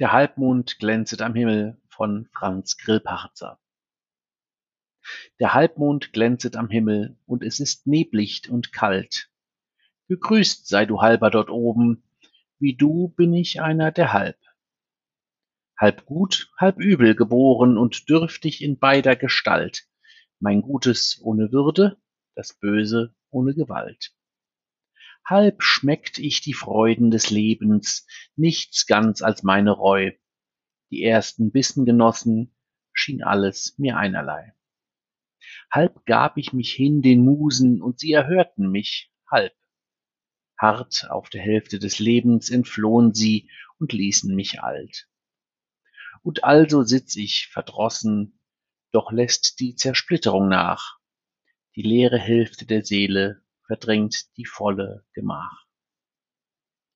Der Halbmond glänzet am Himmel von Franz Grillparzer Der Halbmond glänzet am Himmel, und es ist neblicht und kalt. Gegrüßt sei du Halber dort oben, wie du bin ich einer der Halb. Halb gut, halb übel geboren und dürftig in beider Gestalt, mein Gutes ohne Würde, das Böse ohne Gewalt. Halb schmeckt ich die Freuden des Lebens, nichts ganz als meine Reu. Die ersten Bissen genossen, schien alles mir einerlei. Halb gab ich mich hin den Musen, und sie erhörten mich, halb. Hart auf der Hälfte des Lebens entflohen sie und ließen mich alt. Und also sitz ich verdrossen, doch lässt die Zersplitterung nach. Die leere Hälfte der Seele verdrängt die volle Gemach.